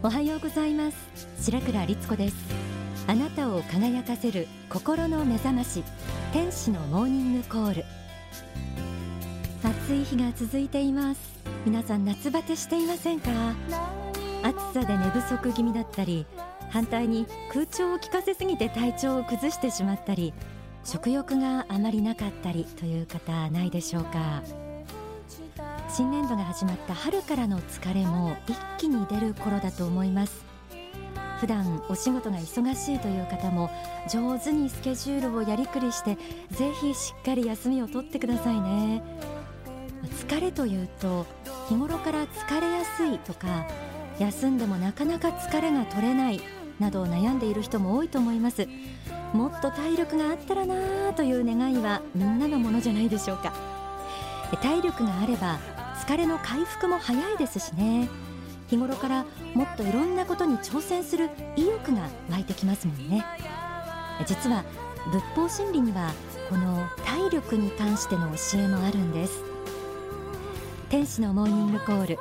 おはようございます。白倉律子です。あなたを輝かせる心の目覚まし天使のモーニングコール。暑い日が続いています。皆さん夏バテしていませんか？暑さで寝不足気味だったり反対に空調を効かせすぎて体調を崩してしまったり食欲があまりなかったりという方ないでしょうか？新年度が始まった春からの疲れも一気に出る頃だと思います。普段お仕事が忙しいという方も上手にスケジュールをやりくりしてぜひしっかり休みを取ってくださいね。疲れというと日頃から疲れやすいとか休んでもなかなか疲れが取れないなど悩んでいる人も多いと思います。もっと体力があったらなという願いはみんなのものじゃないでしょうか。体力があれば疲れの回復も早いですしね。日頃からもっといろんなことに挑戦する意欲が湧いてきますもんね。実は仏法真理にはこの体力に関しての教えもあるんです。天使のモーニングコール。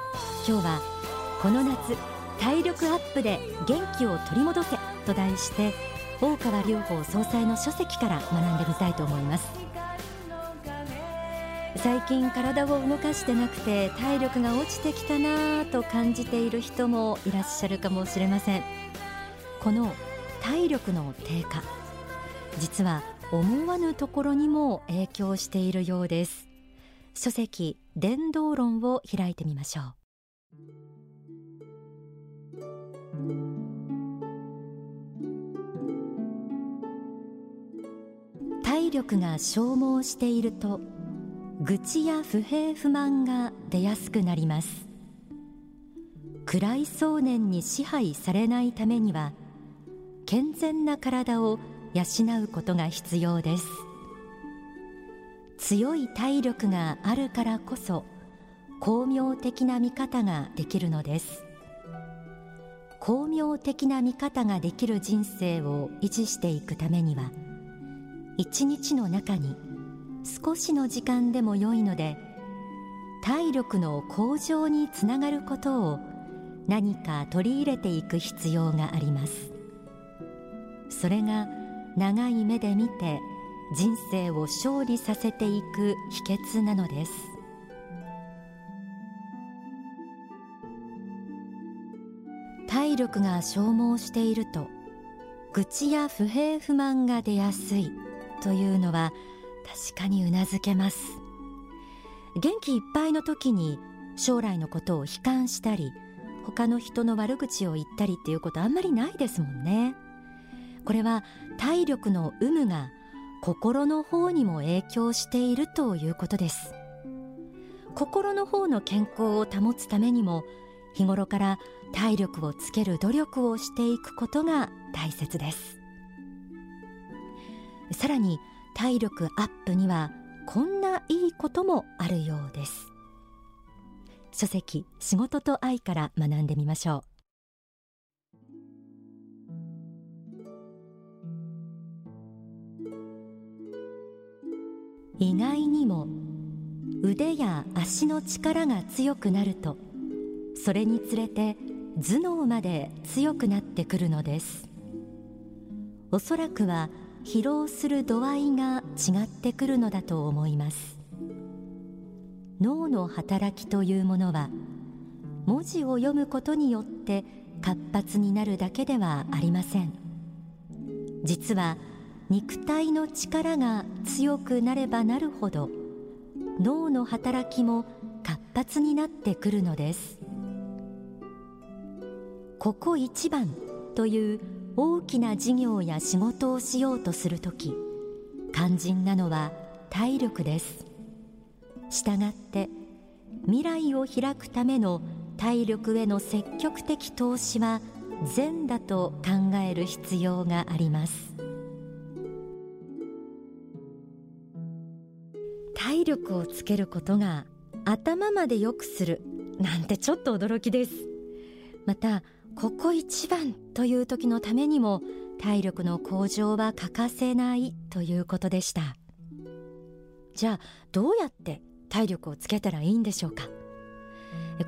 今日はこの夏体力アップで元気を取り戻せと題して大川隆法総裁の書籍から学んでみたいと思います。最近体を動かしてなくて体力が落ちてきたなと感じている人もいらっしゃるかもしれません。この体力の低下実は思わぬところにも影響しているようです。書籍伝道論を開いてみましょう。体力が消耗していると愚痴や不平不満が出やすくなります。暗い想念に支配されないためには健全な体を養うことが必要です。強い体力があるからこそ巧妙的な見方ができるのです。巧妙的な見方ができる人生を維持していくためには一日の中に少しの時間でも良いので体力の向上につながることを何か取り入れていく必要があります。それが長い目で見て人生を勝利させていく秘訣なのです。体力が消耗していると愚痴や不平不満が出やすいというのは確かにうなずけます。元気いっぱいの時に将来のことを悲観したり他の人の悪口を言ったりっていうことあんまりないですもんね。これは体力の有無が心の方にも影響しているということです。心の方の健康を保つためにも日頃から体力をつける努力をしていくことが大切です。さらに体力アップにはこんないいこともあるようです。書籍仕事と愛から学んでみましょう。意外にも腕や足の力が強くなるとそれにつれて頭脳まで強くなってくるのです。おそらくは疲労する度合いが違ってくるのだと思います。脳の働きというものは文字を読むことによって活発になるだけではありません。実は肉体の力が強くなればなるほど脳の働きも活発になってくるのです。ここ一番という大きな事業や仕事をしようとするとき肝心なのは体力です。したがって未来を開くための体力への積極的投資は善だと考える必要があります。体力をつけることが頭まで良くするなんてちょっと驚きです。またここ一番という時のためにも体力の向上は欠かせないということでした。じゃあどうやって体力をつけたらいいんでしょうか？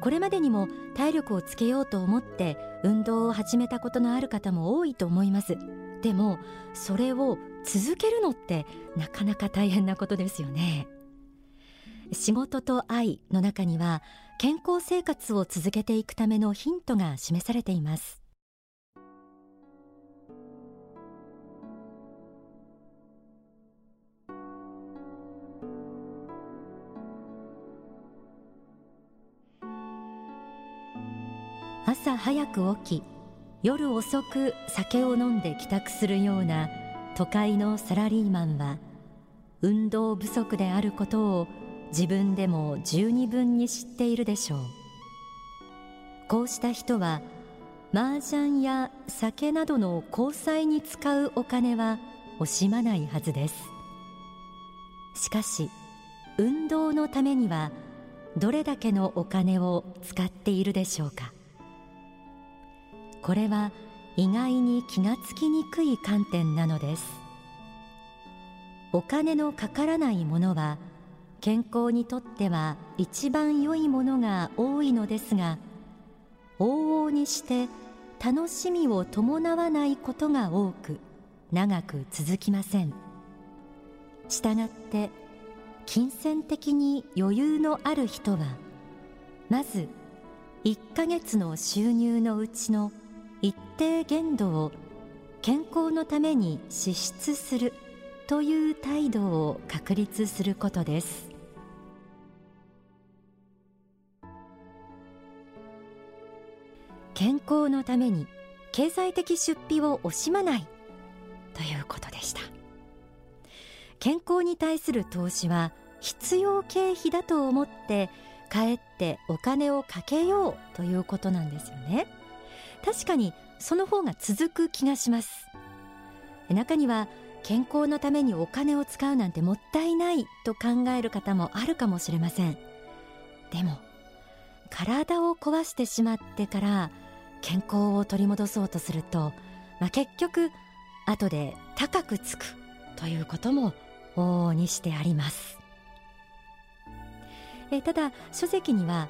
これまでにも体力をつけようと思って運動を始めたことのある方も多いと思います。でもそれを続けるのってなかなか大変なことですよね。仕事と愛の中には健康生活を続けていくためのヒントが示されています。朝早く起き夜遅く酒を飲んで帰宅するような都会のサラリーマンは運動不足であることを自分でも十二分に知っているでしょう。こうした人は麻雀や酒などの交際に使うお金は惜しまないはずです。しかし運動のためにはどれだけのお金を使っているでしょうか。これは意外に気がつきにくい観点なのです。お金のかからないものは健康にとっては一番良いものが多いのですが往々にして楽しみを伴わないことが多く長く続きません。したがって金銭的に余裕のある人はまず1ヶ月の収入のうちの一定限度を健康のために支出するという態度を確立することです。健康のために経済的出費を惜しまない。ということでした。健康に対する投資は必要経費だと思ってかえってお金をかけようということなんですよね。確かにその方が続く気がします。中には健康のためにお金を使うなんてもったいないと考える方もあるかもしれません。でも体を壊してしまってから健康を取り戻そうとすると、まあ、結局後で高くつくということも往々にしてあります。えただ書籍には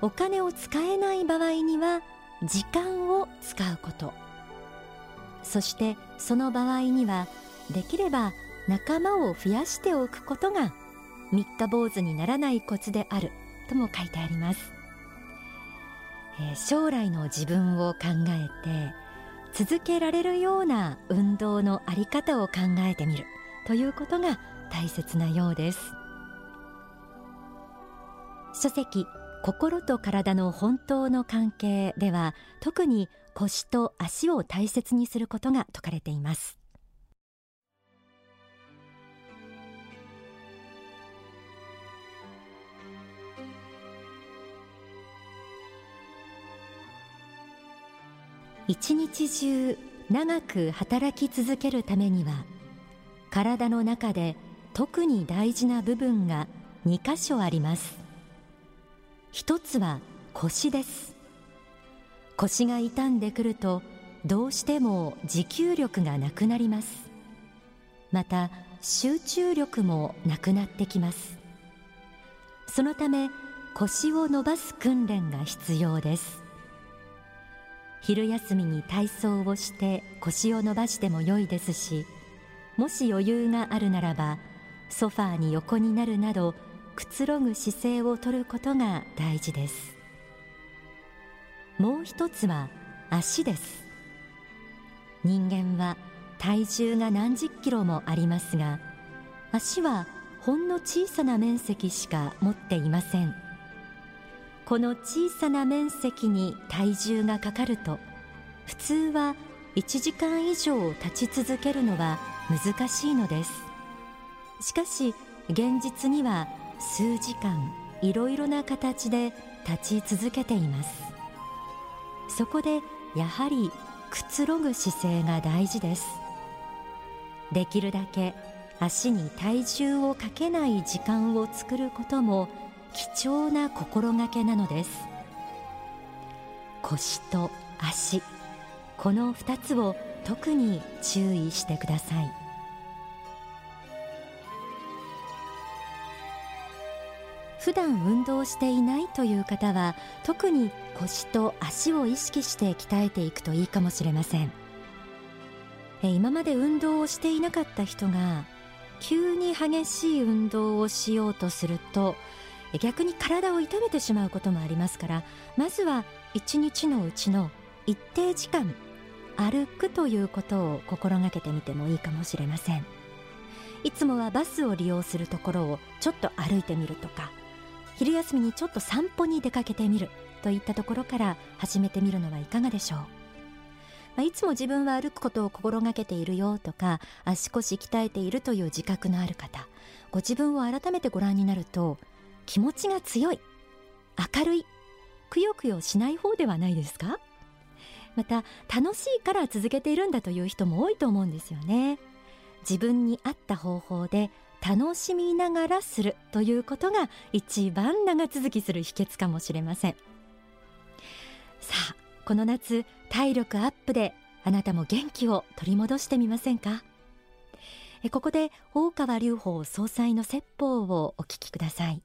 お金を使えない場合には時間を使うこと。そしてその場合にはできれば仲間を増やしておくことが三日坊主にならないコツであるとも書いてあります。え将来の自分を考えて続けられるような運動のあり方を考えてみるということが大切なようです。書籍心と体の本当の関係では特に腰と足を大切にすることが説かれています。一日中長く働き続けるためには体の中で特に大事な部分が2箇所あります。一つは腰です。腰が傷んでくるとどうしても持久力がなくなります。また集中力もなくなってきます。そのため腰を伸ばす訓練が必要です。昼休みに体操をして腰を伸ばしても良いですしもし余裕があるならばソファーに横になるなどくつろぐ姿勢をとることが大事です。もう一つは足です。人間は体重が何十キロもありますが足はほんの小さな面積しか持っていません。この小さな面積に体重がかかると普通は1時間以上立ち続けるのは難しいのです。しかし現実には数時間いろいろな形で立ち続けています。そこでやはりくつろぐ姿勢が大事です。できるだけ足に体重をかけない時間を作ることも貴重な心がけなのです。腰と足この2つを特に注意してください。普段運動していないという方は特に腰と足を意識して鍛えていくといいかもしれません。今まで運動をしていなかった人が急に激しい運動をしようとすると逆に体を痛めてしまうこともありますからまずは一日のうちの一定時間歩くということを心がけてみてもいいかもしれません。いつもはバスを利用するところをちょっと歩いてみるとか昼休みにちょっと散歩に出かけてみるといったところから始めてみるのはいかがでしょう、まあ、いつも自分は歩くことを心がけているよとか足腰鍛えているという自覚のある方ご自分を改めてご覧になると気持ちが強い。明るい。くよくよしない方ではないですか？また楽しいから続けているんだという人も多いと思うんですよね。自分に合った方法で楽しみながらするということが一番長続きする秘訣かもしれません。さあこの夏体力アップであなたも元気を取り戻してみませんか？ここで大川隆法総裁の説法をお聞きください。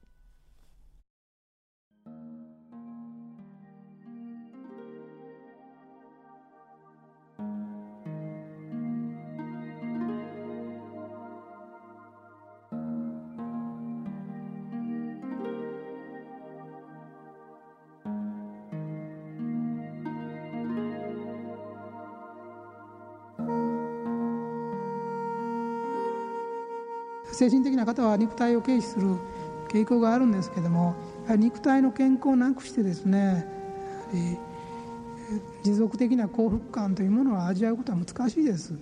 精神的な方は肉体を軽視する傾向があるんですけども肉体の健康をなくしてですね持続的な幸福感というものを味わうことは難しいです。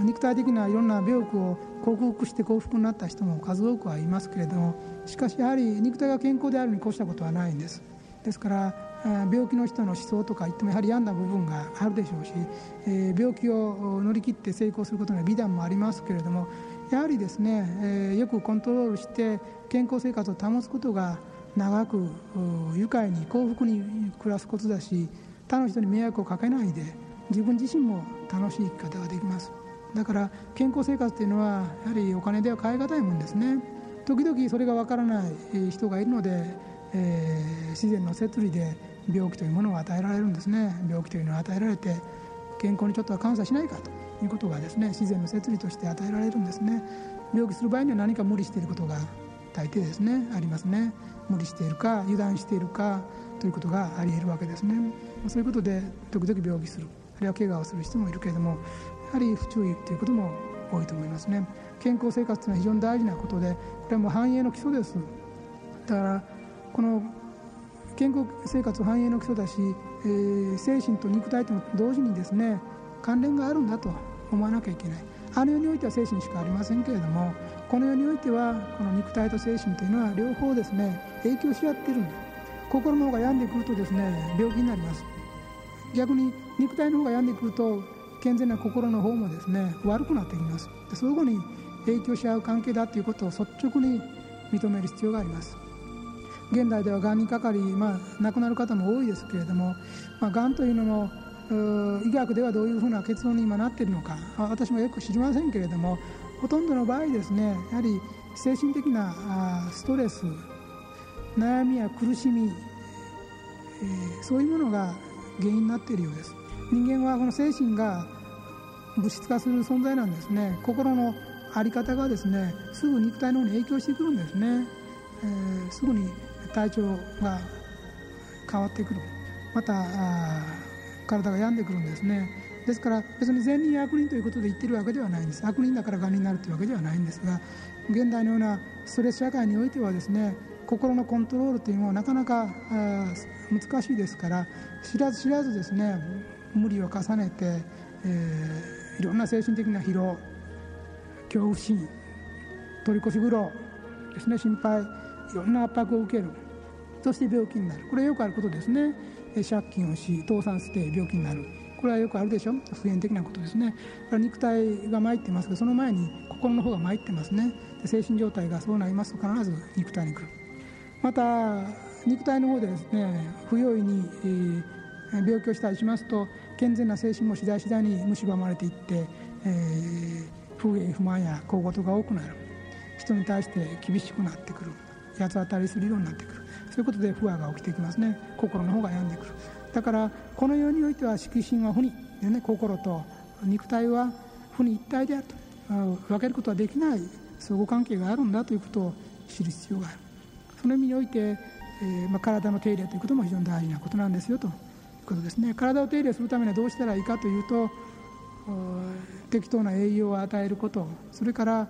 肉体的ないろんな病気を克服して幸福になった人も数多くはいますけれどもしかしやはり肉体が健康であるに越したことはないんです。ですから病気の人の思想とか言ってもやはり病んだ部分があるでしょうし病気を乗り切って成功することには美談もありますけれどもやはりですね、えー、よくコントロールして健康生活を保つことが長く愉快に幸福に暮らすことだし他の人に迷惑をかけないで自分自身も楽しい生き方ができます。だから健康生活というのはやはりお金では買い難いもんですね。時々それがわからない人がいるので、えー、自然の摂理で病気というものを与えられるんですね。病気というのを与えられて健康にちょっとは感謝しないかということがですね自然の摂理として与えられるんですね。病気する場合には何か無理していることが大抵ですねありますね。無理しているか油断しているかということがあり得るわけですね。そういうことで時々病気するあるいは怪我をする人もいるけれどもやはり不注意ということも多いと思いますね。健康生活というのは非常に大事なことでこれはもう繁栄の基礎です。だからこの健康生活繁栄の基礎だし、えー、精神と肉体と同時にですね関連があるんだと思わなきゃいけない。あの世においては精神しかありませんけれどもこの世においてはこの肉体と精神というのは両方ですね影響し合っているんだ。心の方が病んでくるとですね病気になります。逆に肉体の方が病んでくると健全な心の方もですね悪くなってきます。で相互に影響し合う関係だということを率直に認める必要があります。現代ではがんにかかり、まあ、亡くなる方も多いですけれども、まあ、がんというのも医学ではどういうふうな結論に今なっているのか私もよく知りませんけれどもほとんどの場合ですねやはり精神的なストレス悩みや苦しみ、え、そういうものが原因になっているようです。人間はこの精神が物質化する存在なんですね。心の在り方がですねすぐ肉体の方に影響してくるんですね、えー、すぐに体調が変わってくる。また体が病んでくるんですね。ですから別に善人悪人ということで言ってるわけではないんです。悪人だからがんになるというわけではないんですが現代のようなストレス社会においてはですね心のコントロールというのはなかなか難しいですから知らず知らずですね無理を重ねて、えー、いろんな精神的な疲労恐怖心取り越し苦労ですね心配いろんな圧迫を受ける。そして病気になる。これはよくあることですね。借金をし倒産して病気になる。これはよくあるでしょ。普遍的なことですね。肉体が参ってますがその前に心の方が参ってますね。精神状態がそうなりますと必ず肉体に来る。また肉体の方でですね不用意に、え、病気をしたりしますと健全な精神も次第次第に蝕まれていって、えー、不平不満や小言が多くなる。人に対して厳しくなってくる。八つ当たりするようになってくる。そういうことで不安が起きてきますね。心の方が病んでくる。だからこの世においては色心は不にで、ね、心と肉体は不に一体であると。分けることはできない。相互関係があるんだということを知る必要がある。その意味において、えー、まあ、体の手入れということも非常に大事なことなんですよと。いうことですね。体を手入れするためにはどうしたらいいかというと適当な栄養を与えること。それから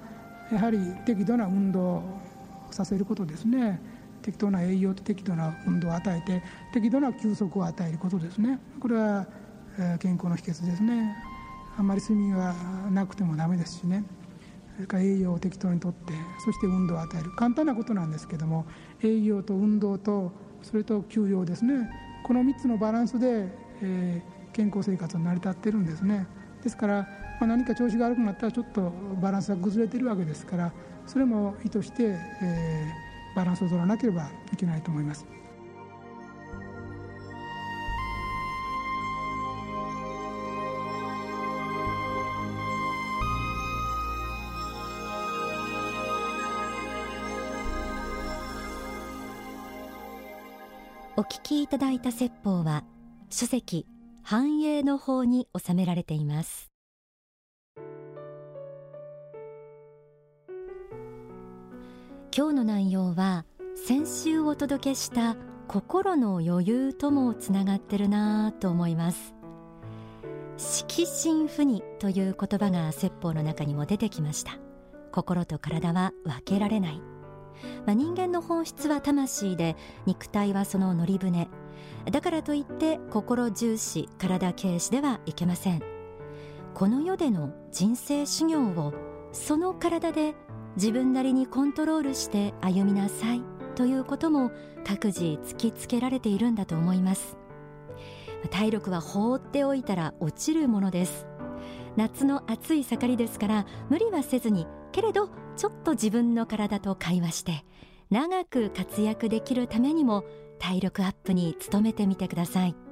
やはり適度な運動をさせることですね。適当な栄養と適度な運動を与えて適度な休息を与えることですね。これは健康の秘訣ですね。あんまり睡眠はなくてもダメですしね。それから栄養を適当にとってそして運動を与える。簡単なことなんですけども栄養と運動とそれと休養ですね。この3つのバランスで、えー、健康生活は成り立ってるんですね。ですから、まあ、何か調子が悪くなったらちょっとバランスが崩れてるわけですからそれも意図して、えー、バランスを取らなければいけないと思います。お聞きいただいた説法は書籍繁栄の方に収められています今日の内容は先週お届けした心の余裕ともつながってるなと思います。色心不にという言葉が説法の中にも出てきました。心と体は分けられない。まあ、人間の本質は魂で肉体はその乗り船。だからといって心重視体軽視ではいけません。この世での人生修行をその体で自分なりにコントロールして歩みなさいということも各自突きつけられているんだと思います。体力は放っておいたら落ちるものです。夏の暑い盛りですから無理はせずにけれどちょっと自分の体と会話して長く活躍できるためにも体力アップに努めてみてください。